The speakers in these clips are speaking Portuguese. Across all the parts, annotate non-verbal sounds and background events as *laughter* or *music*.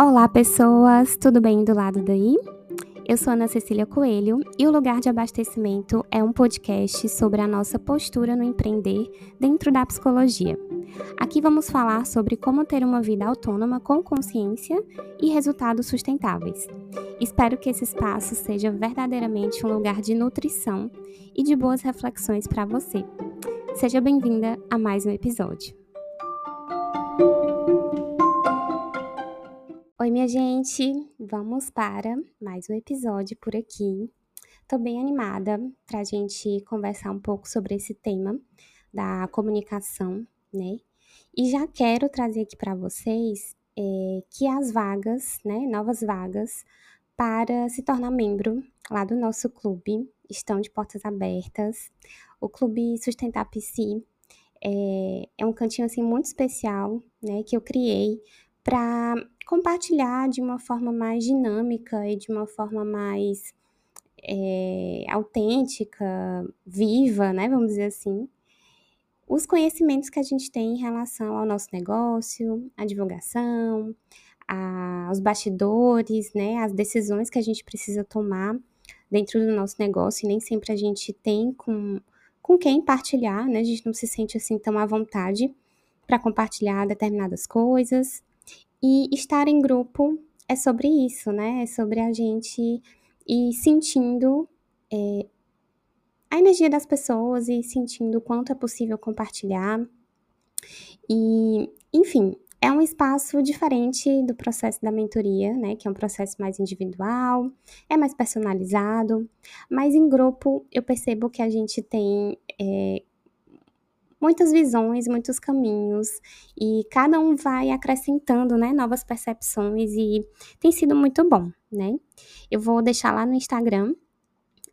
Olá, pessoas! Tudo bem do lado daí? Eu sou Ana Cecília Coelho e o Lugar de Abastecimento é um podcast sobre a nossa postura no empreender dentro da psicologia. Aqui vamos falar sobre como ter uma vida autônoma com consciência e resultados sustentáveis. Espero que esse espaço seja verdadeiramente um lugar de nutrição e de boas reflexões para você. Seja bem-vinda a mais um episódio. Oi, minha gente! Vamos para mais um episódio por aqui. Tô bem animada para a gente conversar um pouco sobre esse tema da comunicação, né? E já quero trazer aqui para vocês é, que as vagas, né, novas vagas para se tornar membro lá do nosso clube estão de portas abertas. O Clube Sustentar PC é, é um cantinho assim muito especial, né, que eu criei para compartilhar de uma forma mais dinâmica e de uma forma mais é, autêntica, viva, né? Vamos dizer assim, os conhecimentos que a gente tem em relação ao nosso negócio, à divulgação, aos bastidores, né? As decisões que a gente precisa tomar dentro do nosso negócio e nem sempre a gente tem com, com quem partilhar, né? A gente não se sente assim tão à vontade para compartilhar determinadas coisas. E estar em grupo é sobre isso, né? É sobre a gente ir sentindo é, a energia das pessoas e sentindo o quanto é possível compartilhar. E, enfim, é um espaço diferente do processo da mentoria, né? Que é um processo mais individual, é mais personalizado, mas em grupo eu percebo que a gente tem é, muitas visões, muitos caminhos, e cada um vai acrescentando, né, novas percepções e tem sido muito bom, né? Eu vou deixar lá no Instagram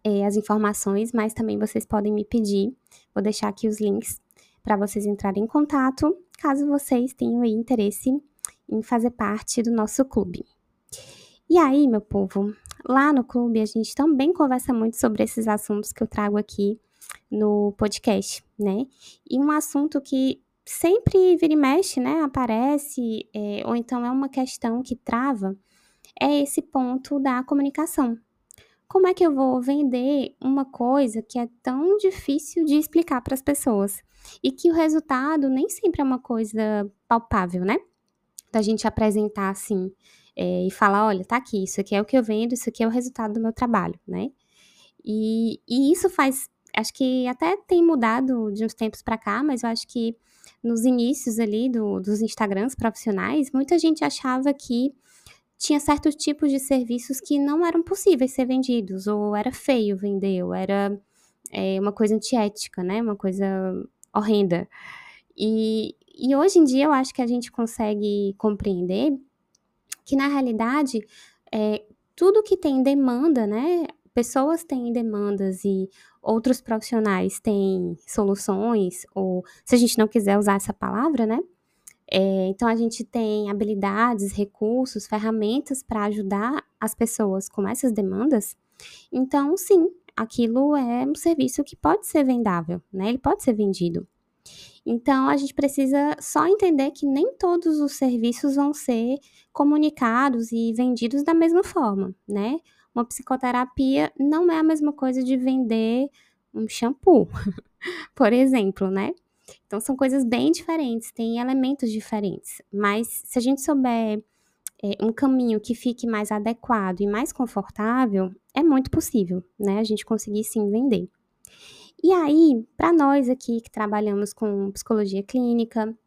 é, as informações, mas também vocês podem me pedir, vou deixar aqui os links para vocês entrarem em contato, caso vocês tenham interesse em fazer parte do nosso clube. E aí, meu povo, lá no clube a gente também conversa muito sobre esses assuntos que eu trago aqui no podcast, né? E um assunto que sempre vira e mexe, né? Aparece, é, ou então é uma questão que trava, é esse ponto da comunicação. Como é que eu vou vender uma coisa que é tão difícil de explicar para as pessoas? E que o resultado nem sempre é uma coisa palpável, né? Da gente apresentar assim é, e falar: olha, tá aqui, isso aqui é o que eu vendo, isso aqui é o resultado do meu trabalho, né? E, e isso faz acho que até tem mudado de uns tempos para cá, mas eu acho que nos inícios ali do, dos Instagrams profissionais, muita gente achava que tinha certos tipos de serviços que não eram possíveis ser vendidos, ou era feio vender, ou era é, uma coisa antiética, né? Uma coisa horrenda. E, e hoje em dia eu acho que a gente consegue compreender que, na realidade, é, tudo que tem demanda, né? Pessoas têm demandas e outros profissionais têm soluções, ou se a gente não quiser usar essa palavra, né? É, então, a gente tem habilidades, recursos, ferramentas para ajudar as pessoas com essas demandas. Então, sim, aquilo é um serviço que pode ser vendável, né? Ele pode ser vendido. Então, a gente precisa só entender que nem todos os serviços vão ser comunicados e vendidos da mesma forma, né? Uma psicoterapia não é a mesma coisa de vender um shampoo, *laughs* por exemplo, né? Então são coisas bem diferentes, tem elementos diferentes. Mas se a gente souber é, um caminho que fique mais adequado e mais confortável, é muito possível, né? A gente conseguir sim vender. E aí, para nós aqui que trabalhamos com psicologia clínica,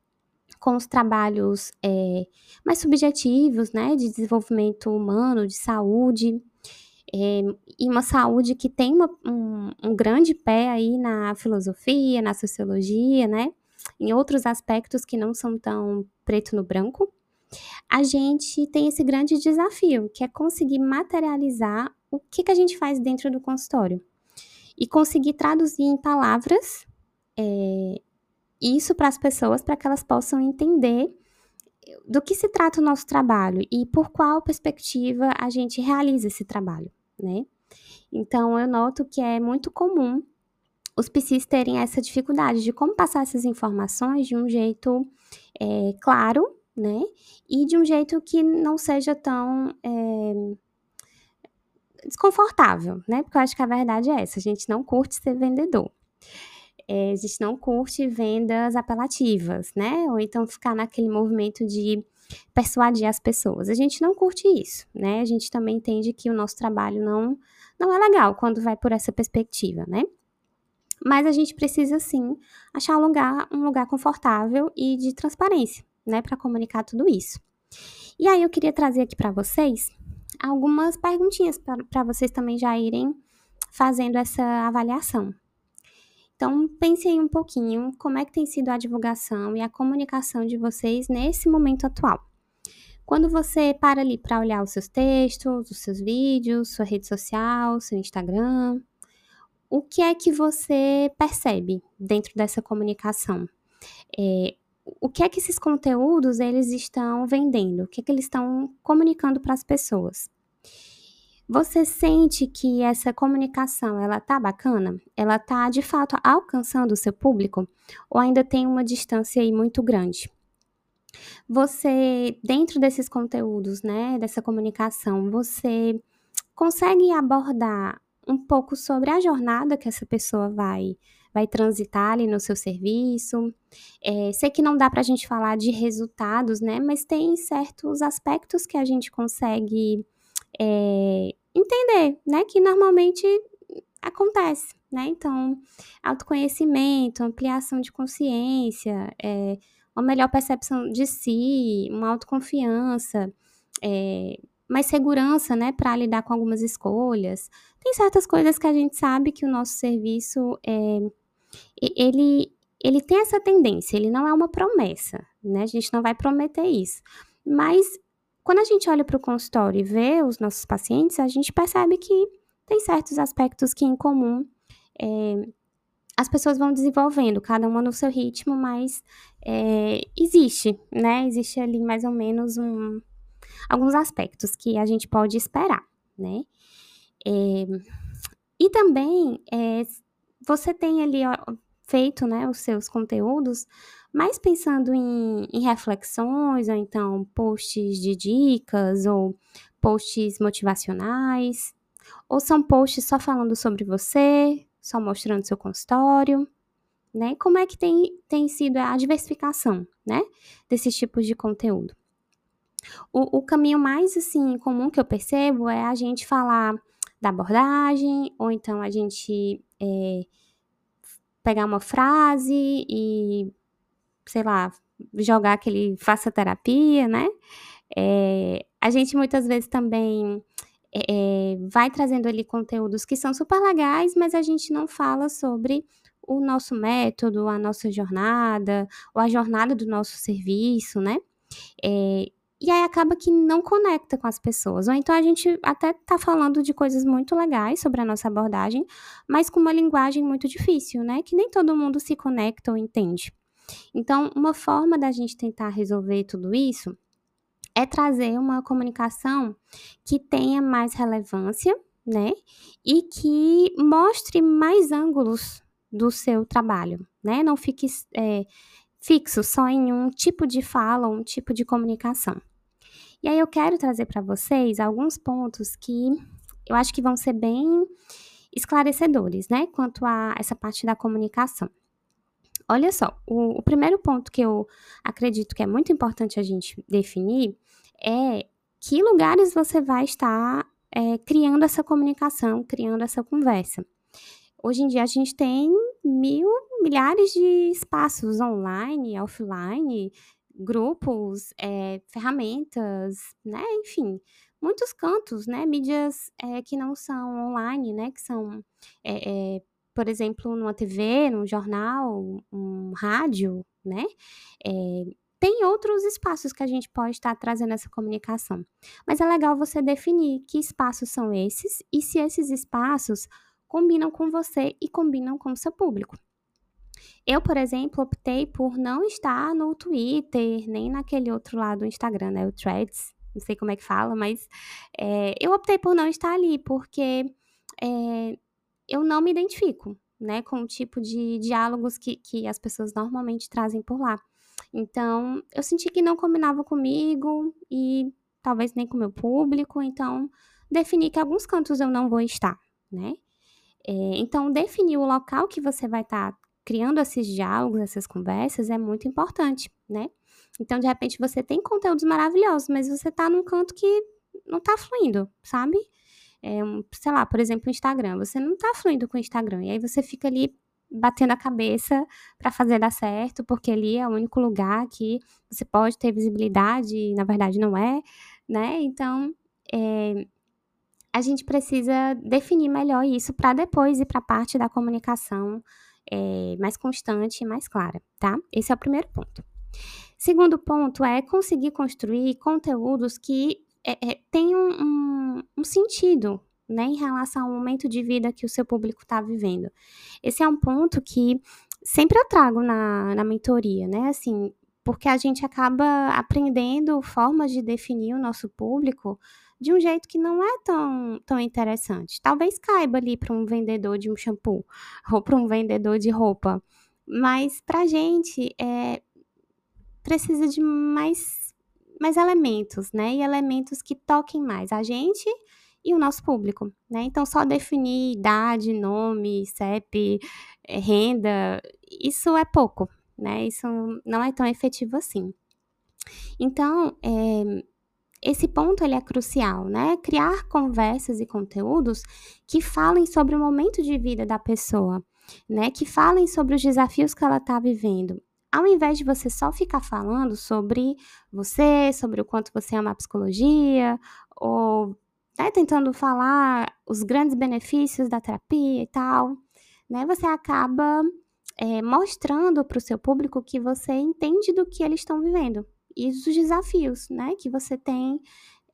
com os trabalhos é, mais subjetivos, né, de desenvolvimento humano, de saúde, é, e uma saúde que tem uma, um, um grande pé aí na filosofia, na sociologia, né? Em outros aspectos que não são tão preto no branco, a gente tem esse grande desafio, que é conseguir materializar o que, que a gente faz dentro do consultório. E conseguir traduzir em palavras é, isso para as pessoas, para que elas possam entender do que se trata o nosso trabalho e por qual perspectiva a gente realiza esse trabalho né? Então, eu noto que é muito comum os psis terem essa dificuldade de como passar essas informações de um jeito é, claro, né? E de um jeito que não seja tão é, desconfortável, né? Porque eu acho que a verdade é essa: a gente não curte ser vendedor. É, a gente não curte vendas apelativas, né? Ou então ficar naquele movimento de persuadir as pessoas. A gente não curte isso, né? A gente também entende que o nosso trabalho não, não é legal quando vai por essa perspectiva, né? Mas a gente precisa sim achar um lugar, um lugar confortável e de transparência, né, para comunicar tudo isso. E aí eu queria trazer aqui para vocês algumas perguntinhas para vocês também já irem fazendo essa avaliação. Então, pensem um pouquinho como é que tem sido a divulgação e a comunicação de vocês nesse momento atual. Quando você para ali para olhar os seus textos, os seus vídeos, sua rede social, seu Instagram, o que é que você percebe dentro dessa comunicação? É, o que é que esses conteúdos eles estão vendendo? O que é que eles estão comunicando para as pessoas? Você sente que essa comunicação ela tá bacana? Ela tá de fato alcançando o seu público ou ainda tem uma distância aí muito grande? Você dentro desses conteúdos, né, dessa comunicação, você consegue abordar um pouco sobre a jornada que essa pessoa vai vai transitar ali no seu serviço. É, sei que não dá para a gente falar de resultados, né? Mas tem certos aspectos que a gente consegue é, entender, né? Que normalmente acontece, né? Então, autoconhecimento, ampliação de consciência, é, uma melhor percepção de si, uma autoconfiança, é, mais segurança, né, para lidar com algumas escolhas. Tem certas coisas que a gente sabe que o nosso serviço é, ele, ele tem essa tendência, ele não é uma promessa, né? A gente não vai prometer isso. Mas quando a gente olha para o consultório e vê os nossos pacientes, a gente percebe que tem certos aspectos que em comum é, as pessoas vão desenvolvendo, cada uma no seu ritmo, mas é, existe, né? Existe ali mais ou menos um, alguns aspectos que a gente pode esperar, né? É, e também é, você tem ali ó, feito né, os seus conteúdos mais pensando em, em reflexões, ou então posts de dicas, ou posts motivacionais, ou são posts só falando sobre você, só mostrando seu consultório, né? Como é que tem, tem sido a diversificação, né, desses tipos de conteúdo? O, o caminho mais, assim, comum que eu percebo é a gente falar da abordagem, ou então a gente é, pegar uma frase e, sei lá, jogar aquele faça terapia, né? É, a gente muitas vezes também é, vai trazendo ali conteúdos que são super legais, mas a gente não fala sobre o nosso método, a nossa jornada, ou a jornada do nosso serviço, né? É, e aí acaba que não conecta com as pessoas. Ou então a gente até tá falando de coisas muito legais sobre a nossa abordagem, mas com uma linguagem muito difícil, né? Que nem todo mundo se conecta ou entende. Então, uma forma da gente tentar resolver tudo isso é trazer uma comunicação que tenha mais relevância, né? E que mostre mais ângulos do seu trabalho, né? Não fique é, fixo só em um tipo de fala, um tipo de comunicação. E aí eu quero trazer para vocês alguns pontos que eu acho que vão ser bem esclarecedores, né, quanto a essa parte da comunicação. Olha só, o, o primeiro ponto que eu acredito que é muito importante a gente definir é que lugares você vai estar é, criando essa comunicação, criando essa conversa. Hoje em dia a gente tem mil, milhares de espaços online, offline, grupos, é, ferramentas, né? Enfim, muitos cantos, né? Mídias é, que não são online, né? Que são, é, por exemplo, numa TV, num jornal, um rádio, né? tem outros espaços que a gente pode estar trazendo essa comunicação. Mas é legal você definir que espaços são esses e se esses espaços combinam com você e combinam com o seu público. Eu, por exemplo, optei por não estar no Twitter, nem naquele outro lado do Instagram, né? O Threads, não sei como é que fala, mas é, eu optei por não estar ali, porque é, eu não me identifico, né? Com o tipo de diálogos que, que as pessoas normalmente trazem por lá. Então, eu senti que não combinava comigo e talvez nem com o meu público, então defini que alguns cantos eu não vou estar, né? É, então, definir o local que você vai estar tá criando esses diálogos, essas conversas, é muito importante, né? Então, de repente, você tem conteúdos maravilhosos, mas você tá num canto que não tá fluindo, sabe? É sei lá, por exemplo, o Instagram. Você não tá fluindo com o Instagram. E aí você fica ali batendo a cabeça para fazer dar certo, porque ali é o único lugar que você pode ter visibilidade e na verdade não é, né? Então, é, a gente precisa definir melhor isso para depois ir para a parte da comunicação é, mais constante e mais clara, tá? Esse é o primeiro ponto. Segundo ponto é conseguir construir conteúdos que é, é, tenham um, um sentido né, em relação ao momento de vida que o seu público está vivendo. Esse é um ponto que sempre eu trago na, na mentoria, né? Assim, porque a gente acaba aprendendo formas de definir o nosso público de um jeito que não é tão, tão interessante. Talvez caiba ali para um vendedor de um shampoo ou para um vendedor de roupa, mas para a gente é, precisa de mais, mais elementos, né? E elementos que toquem mais a gente e o nosso público, né? Então, só definir idade, nome, CEP, eh, renda, isso é pouco, né? Isso não é tão efetivo assim. Então, é, esse ponto ele é crucial, né? Criar conversas e conteúdos que falem sobre o momento de vida da pessoa, né? Que falem sobre os desafios que ela está vivendo. Ao invés de você só ficar falando sobre você, sobre o quanto você ama a psicologia, ou né, tentando falar os grandes benefícios da terapia e tal, né? Você acaba é, mostrando para o seu público que você entende do que eles estão vivendo e dos desafios, né? Que você tem.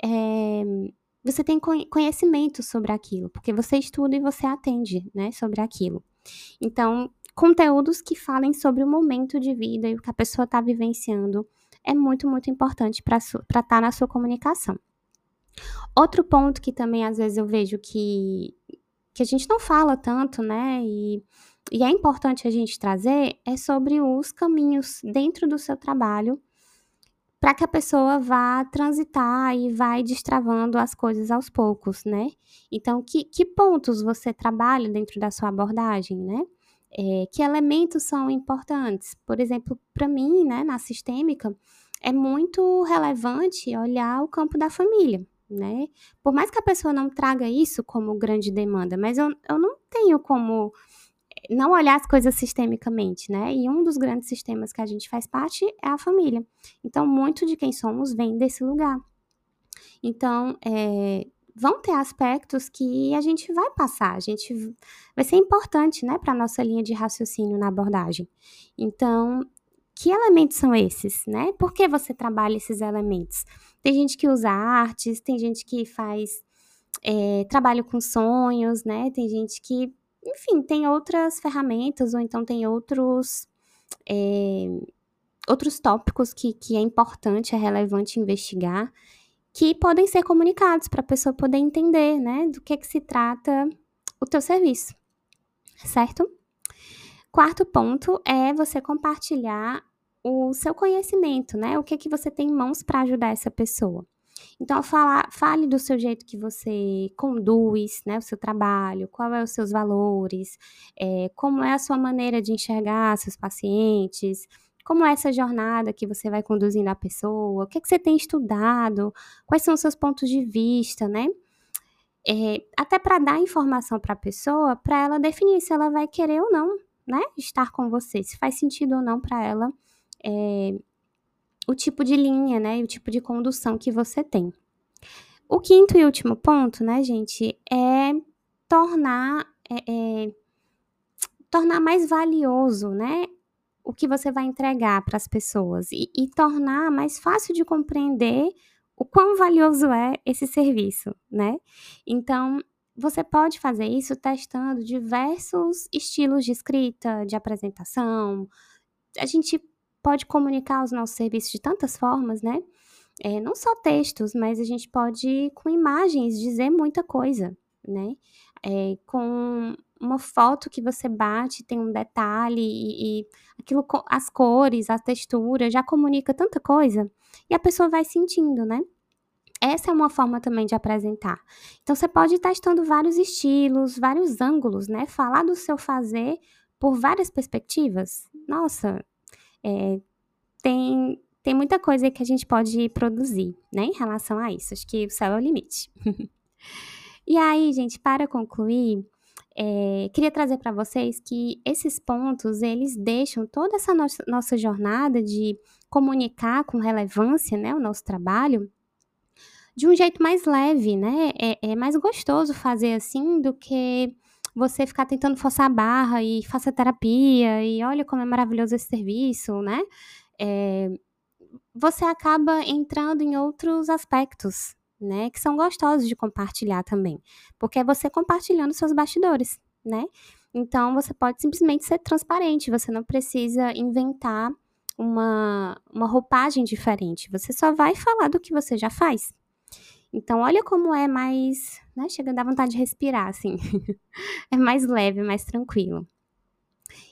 É, você tem conhecimento sobre aquilo, porque você estuda e você atende, né, sobre aquilo. Então, conteúdos que falem sobre o momento de vida e o que a pessoa está vivenciando é muito, muito importante para estar tá na sua comunicação. Outro ponto que também às vezes eu vejo que, que a gente não fala tanto, né, e, e é importante a gente trazer, é sobre os caminhos dentro do seu trabalho para que a pessoa vá transitar e vai destravando as coisas aos poucos, né? Então, que, que pontos você trabalha dentro da sua abordagem, né? É, que elementos são importantes? Por exemplo, para mim, né, na sistêmica, é muito relevante olhar o campo da família, né? Por mais que a pessoa não traga isso como grande demanda, mas eu, eu não tenho como não olhar as coisas sistemicamente, né? E um dos grandes sistemas que a gente faz parte é a família. Então, muito de quem somos vem desse lugar. Então, é, vão ter aspectos que a gente vai passar, a gente vai ser importante, né, para nossa linha de raciocínio na abordagem. Então, que elementos são esses, né? Por que você trabalha esses elementos? Tem gente que usa artes, tem gente que faz é, trabalho com sonhos, né? Tem gente que enfim, tem outras ferramentas ou então tem outros. É, outros tópicos que, que é importante, é relevante investigar, que podem ser comunicados para a pessoa poder entender, né, do que, que se trata o teu serviço, certo? Quarto ponto é você compartilhar o seu conhecimento, né? O que que você tem em mãos para ajudar essa pessoa. Então, fala, fale do seu jeito que você conduz né, o seu trabalho, qual é os seus valores, é, como é a sua maneira de enxergar seus pacientes, como é essa jornada que você vai conduzindo a pessoa, o que, é que você tem estudado, quais são os seus pontos de vista, né? É, até para dar informação para a pessoa, para ela definir se ela vai querer ou não, né? Estar com você, se faz sentido ou não para ela é, o tipo de linha, né, e o tipo de condução que você tem. O quinto e último ponto, né, gente, é tornar é, é, tornar mais valioso, né, o que você vai entregar para as pessoas e, e tornar mais fácil de compreender o quão valioso é esse serviço, né? Então, você pode fazer isso testando diversos estilos de escrita, de apresentação. A gente pode comunicar os nossos serviços de tantas formas, né? É, não só textos, mas a gente pode, com imagens, dizer muita coisa, né? É, com uma foto que você bate tem um detalhe e, e aquilo, as cores, a textura já comunica tanta coisa e a pessoa vai sentindo, né? Essa é uma forma também de apresentar. Então, você pode ir testando vários estilos, vários ângulos, né? Falar do seu fazer por várias perspectivas. Nossa, é, tem, tem muita coisa que a gente pode produzir, né? Em relação a isso. Acho que o céu é o limite. *laughs* e aí, gente, para concluir, é, queria trazer para vocês que esses pontos, eles deixam toda essa nossa, nossa jornada de comunicar com relevância, né? O nosso trabalho de um jeito mais leve, né? É, é mais gostoso fazer assim do que você ficar tentando forçar a barra e faça terapia e olha como é maravilhoso esse serviço, né? É, você acaba entrando em outros aspectos, né? Que são gostosos de compartilhar também. Porque é você compartilhando seus bastidores, né? Então você pode simplesmente ser transparente, você não precisa inventar uma, uma roupagem diferente. Você só vai falar do que você já faz. Então, olha como é mais, né, chega a dar vontade de respirar, assim. *laughs* é mais leve, mais tranquilo.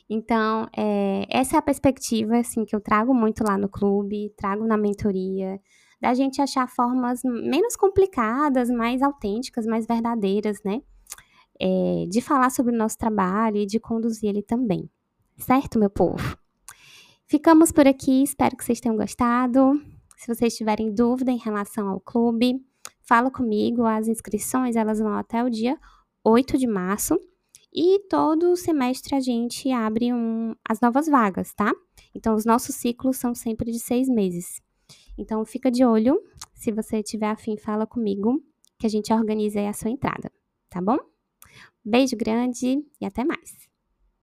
Então, é, essa é a perspectiva, assim, que eu trago muito lá no clube, trago na mentoria, da gente achar formas menos complicadas, mais autênticas, mais verdadeiras, né? É, de falar sobre o nosso trabalho e de conduzir ele também. Certo, meu povo? Ficamos por aqui, espero que vocês tenham gostado. Se vocês tiverem dúvida em relação ao clube, fala comigo. As inscrições elas vão até o dia 8 de março. E todo semestre a gente abre um, as novas vagas, tá? Então, os nossos ciclos são sempre de seis meses. Então, fica de olho. Se você tiver afim, fala comigo, que a gente organiza aí a sua entrada, tá bom? Beijo grande e até mais!